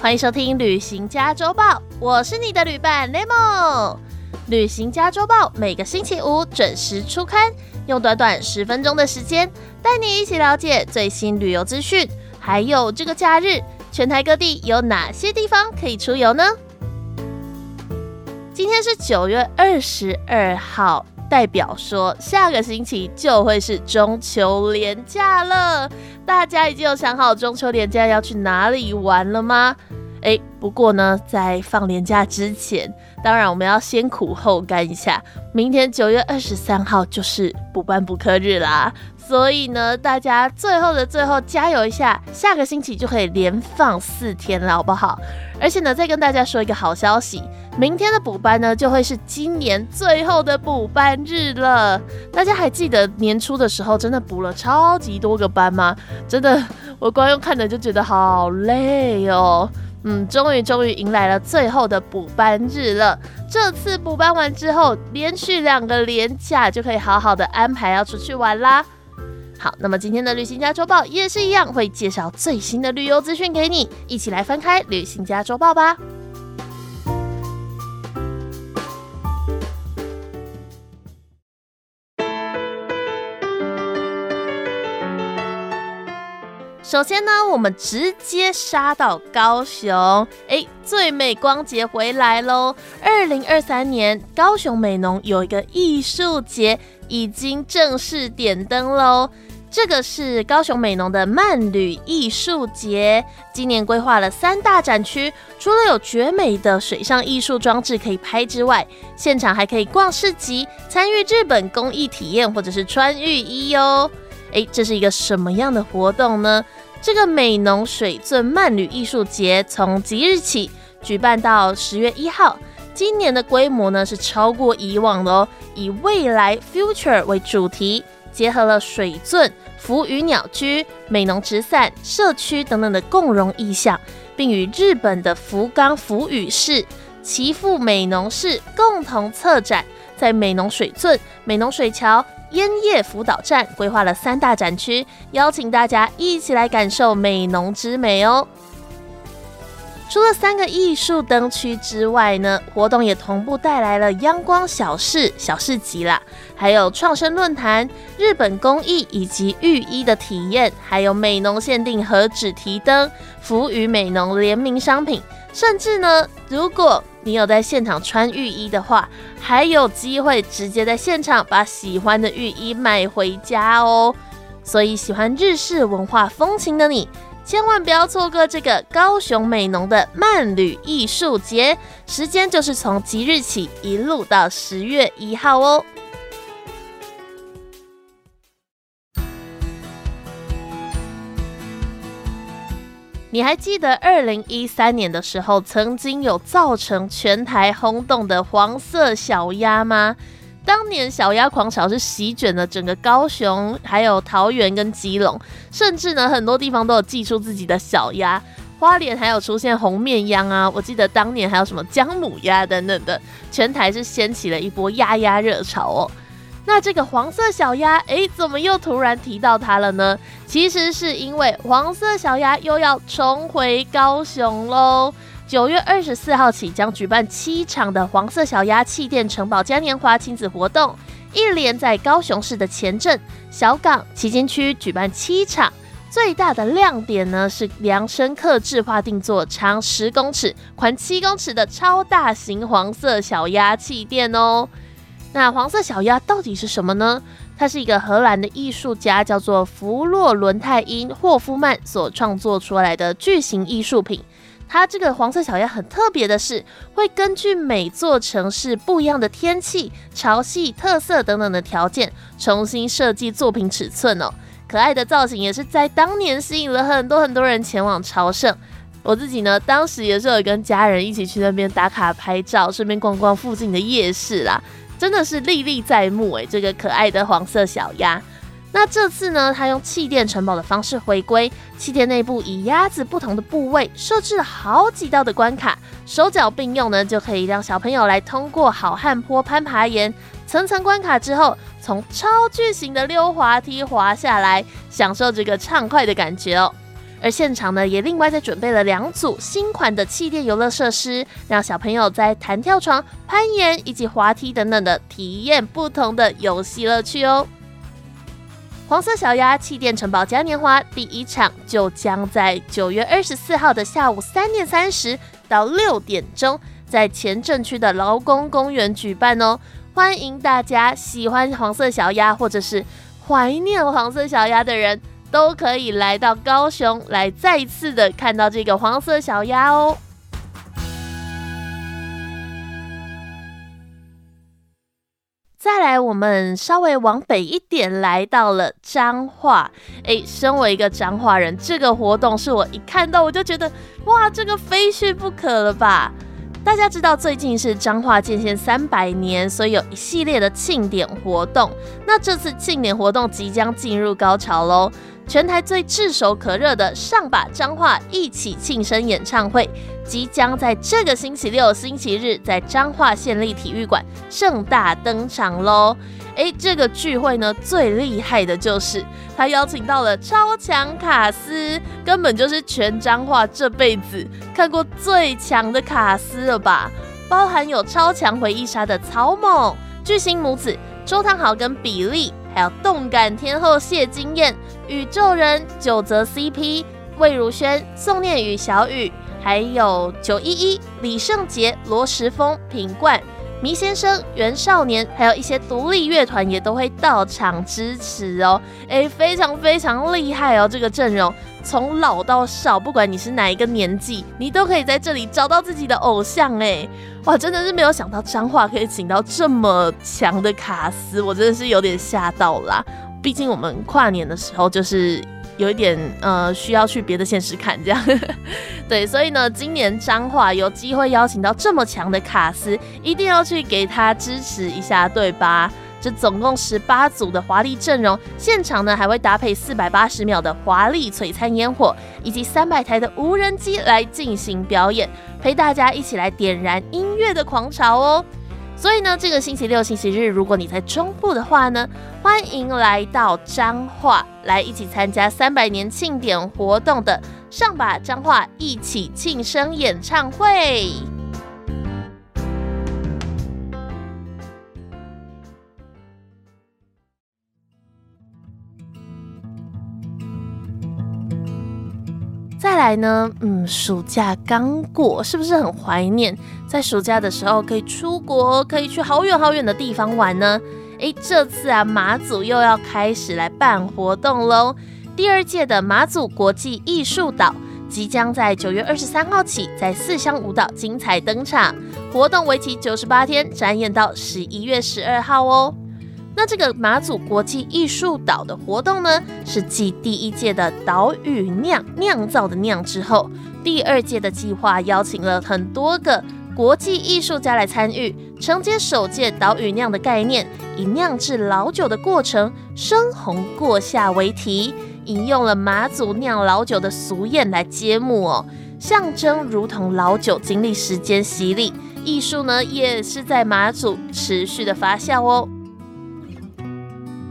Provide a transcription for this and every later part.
欢迎收听《旅行家周报》，我是你的旅伴 Lemon。《旅行家周报》每个星期五准时出刊，用短短十分钟的时间，带你一起了解最新旅游资讯，还有这个假日全台各地有哪些地方可以出游呢？今天是九月二十二号。代表说，下个星期就会是中秋连假了。大家已经有想好中秋连假要去哪里玩了吗？哎，不过呢，在放年假之前，当然我们要先苦后甘一下。明天九月二十三号就是补班补课日啦。所以呢，大家最后的最后加油一下，下个星期就可以连放四天了，好不好？而且呢，再跟大家说一个好消息，明天的补班呢就会是今年最后的补班日了。大家还记得年初的时候真的补了超级多个班吗？真的，我光用看的就觉得好累哦。嗯，终于终于迎来了最后的补班日了。这次补班完之后，连续两个连假就可以好好的安排要出去玩啦。好，那么今天的旅行家周报也是一样，会介绍最新的旅游资讯给你，一起来翻开旅行家周报吧。首先呢，我们直接杀到高雄，哎，最美光节回来喽！二零二三年高雄美浓有一个艺术节已经正式点灯喽。这个是高雄美浓的慢旅艺术节，今年规划了三大展区，除了有绝美的水上艺术装置可以拍之外，现场还可以逛市集，参与日本工艺体验或者是穿浴衣哟。诶，这是一个什么样的活动呢？这个美浓水圳慢旅艺术节从即日起举办到十月一号，今年的规模呢是超过以往的哦，以未来 future 为主题。结合了水圳、福鱼鸟居、美浓直伞社区等等的共荣意象，并与日本的福冈福宇市、岐阜美浓市共同策展，在美浓水圳、美浓水桥、烟叶辅导站规划了三大展区，邀请大家一起来感受美浓之美哦。除了三个艺术灯区之外呢，活动也同步带来了阳光小市小市集啦，还有创生论坛、日本工艺以及浴衣的体验，还有美浓限定和纸提灯、福与美浓联名商品，甚至呢，如果你有在现场穿浴衣的话，还有机会直接在现场把喜欢的浴衣买回家哦。所以喜欢日式文化风情的你。千万不要错过这个高雄美浓的慢旅艺术节，时间就是从即日起一路到十月一号哦。你还记得二零一三年的时候，曾经有造成全台轰动的黄色小鸭吗？当年小鸭狂潮是席卷了整个高雄，还有桃园跟基隆，甚至呢很多地方都有寄出自己的小鸭。花莲还有出现红面秧啊，我记得当年还有什么姜母鸭等等的，全台是掀起了一波鸭鸭热潮哦。那这个黄色小鸭，哎，怎么又突然提到它了呢？其实是因为黄色小鸭又要重回高雄喽。九月二十四号起将举办七场的黄色小鸭气垫城堡嘉年华亲子活动，一连在高雄市的前镇、小港、旗津区举办七场。最大的亮点呢是量身刻制化定做，长十公尺、宽七公尺的超大型黄色小鸭气垫哦。那黄色小鸭到底是什么呢？它是一个荷兰的艺术家叫做弗洛伦泰因霍夫曼所创作出来的巨型艺术品。它这个黄色小鸭很特别的是，会根据每座城市不一样的天气、潮汐、特色等等的条件，重新设计作品尺寸哦。可爱的造型也是在当年吸引了很多很多人前往朝圣。我自己呢，当时也是有跟家人一起去那边打卡拍照，顺便逛逛附近的夜市啦，真的是历历在目诶，这个可爱的黄色小鸭。那这次呢，它用气垫城堡的方式回归，气垫内部以鸭子不同的部位设置了好几道的关卡，手脚并用呢，就可以让小朋友来通过好汉坡攀爬岩层层关卡之后，从超巨型的溜滑梯滑下来，享受这个畅快的感觉哦。而现场呢，也另外再准备了两组新款的气垫游乐设施，让小朋友在弹跳床、攀岩以及滑梯等等的体验不同的游戏乐趣哦。黄色小鸭气垫城堡嘉年华第一场就将在九月二十四号的下午三点三十到六点钟，在前镇区的劳工公园举办哦。欢迎大家喜欢黄色小鸭或者是怀念黄色小鸭的人。都可以来到高雄，来再一次的看到这个黄色小鸭哦。再来，我们稍微往北一点，来到了彰化。哎，身为一个彰化人，这个活动是我一看到我就觉得，哇，这个非去不可了吧？大家知道最近是彰化建县三百年，所以有一系列的庆典活动。那这次庆典活动即将进入高潮喽。全台最炙手可热的上把彰化一起庆生演唱会，即将在这个星期六、星期日在彰化县立体育馆盛大登场喽！诶，这个聚会呢，最厉害的就是他邀请到了超强卡斯，根本就是全彰化这辈子看过最强的卡斯了吧？包含有超强回忆杀的曹猛、巨星母子周汤豪跟比利。还有动感天后谢金燕、宇宙人九泽 CP、魏如萱、宋念宇、小雨，还有九一一、李圣杰、罗时丰、品冠、迷先生、袁少年，还有一些独立乐团也都会到场支持哦。哎，非常非常厉害哦！这个阵容从老到少，不管你是哪一个年纪，你都可以在这里找到自己的偶像哎。哇，真的是没有想到彰化可以请到这么强的卡司，我真的是有点吓到啦。毕竟我们跨年的时候就是有一点呃需要去别的现实看这样，对，所以呢，今年彰化有机会邀请到这么强的卡司，一定要去给他支持一下，对吧？这总共十八组的华丽阵容，现场呢还会搭配四百八十秒的华丽璀璨烟火，以及三百台的无人机来进行表演，陪大家一起来点燃音乐的狂潮哦。所以呢，这个星期六、星期日，如果你在中部的话呢，欢迎来到彰化，来一起参加三百年庆典活动的上把彰化一起庆生演唱会。来呢，嗯，暑假刚过，是不是很怀念在暑假的时候可以出国，可以去好远好远的地方玩呢？诶，这次啊，马祖又要开始来办活动喽。第二届的马祖国际艺术岛即将在九月二十三号起在四乡舞蹈精彩登场，活动为期九十八天，展演到十一月十二号哦。那这个马祖国际艺术岛的活动呢，是继第一届的岛屿酿酿造的酿之后，第二届的计划邀请了很多个国际艺术家来参与，承接首届岛屿酿的概念，以酿制老酒的过程深红过夏为题，引用了马祖酿老酒的俗谚来揭幕哦，象征如同老酒经历时间洗礼，艺术呢也是在马祖持续的发酵哦。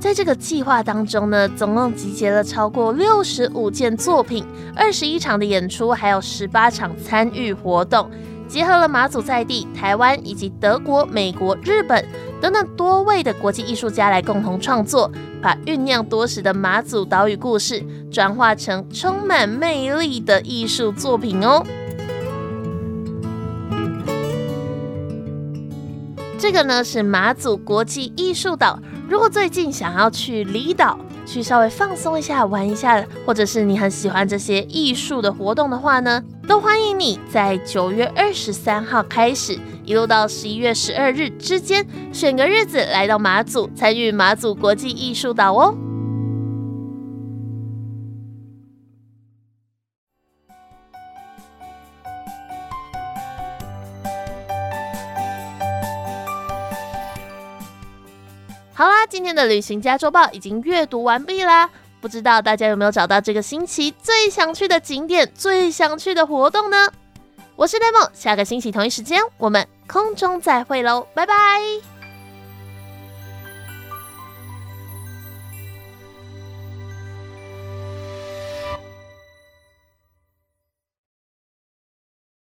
在这个计划当中呢，总共集结了超过六十五件作品，二十一场的演出，还有十八场参与活动，结合了马祖在地、台湾以及德国、美国、日本等等多位的国际艺术家来共同创作，把酝酿多时的马祖岛屿故事转化成充满魅力的艺术作品哦。这个呢是马祖国际艺术岛。如果最近想要去离岛，去稍微放松一下、玩一下，或者是你很喜欢这些艺术的活动的话呢，都欢迎你在九月二十三号开始，一路到十一月十二日之间，选个日子来到马祖，参与马祖国际艺术岛哦。今天的旅行家周报已经阅读完毕啦。不知道大家有没有找到这个星期最想去的景点、最想去的活动呢？我是雷梦，下个星期同一时间我们空中再会喽，拜拜。